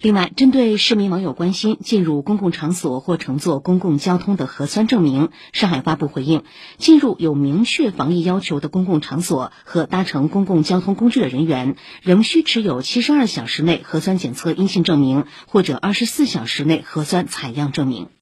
另外针对市民网友关心进入公共场所或乘坐公共交通的核酸证明上海发布回应进入有明确防疫要求的公共场所和搭乘公共交通工具的人员仍需持有七十二小时内核酸检测阴性证明或者二十四小时内核酸采样证明。